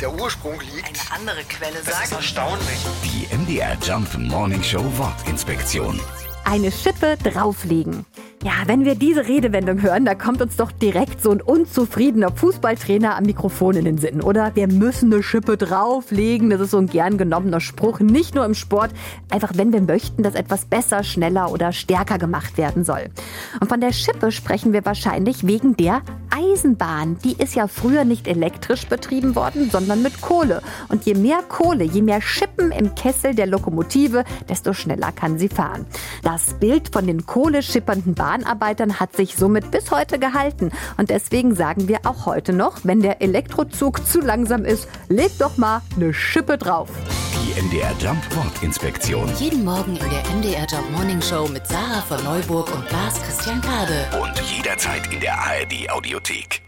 der Ursprung liegt. Eine andere Quelle Das ist sagt. erstaunlich. Die MDR Jump Morning Show Wortinspektion. Eine Schippe drauflegen. Ja, wenn wir diese Redewendung hören, da kommt uns doch direkt so ein unzufriedener Fußballtrainer am Mikrofon in den Sinn, oder? Wir müssen eine Schippe drauflegen. Das ist so ein gern genommener Spruch, nicht nur im Sport, einfach wenn wir möchten, dass etwas besser, schneller oder stärker gemacht werden soll. Und von der Schippe sprechen wir wahrscheinlich wegen der Eisenbahn. Die ist ja früher nicht elektrisch betrieben worden, sondern mit Kohle. Und je mehr Kohle, je mehr Schippen im Kessel der Lokomotive, desto schneller kann sie fahren. Das Bild von den kohleschippernden Bahnarbeitern hat sich somit bis heute gehalten. Und deswegen sagen wir auch heute noch, wenn der Elektrozug zu langsam ist, leg doch mal eine Schippe drauf. Die MDR Jump Wortinspektion. Jeden Morgen in der MDR Job Morning Show mit Sarah von Neuburg und Lars Christian Kade. Und jederzeit in der ARD Audiothek.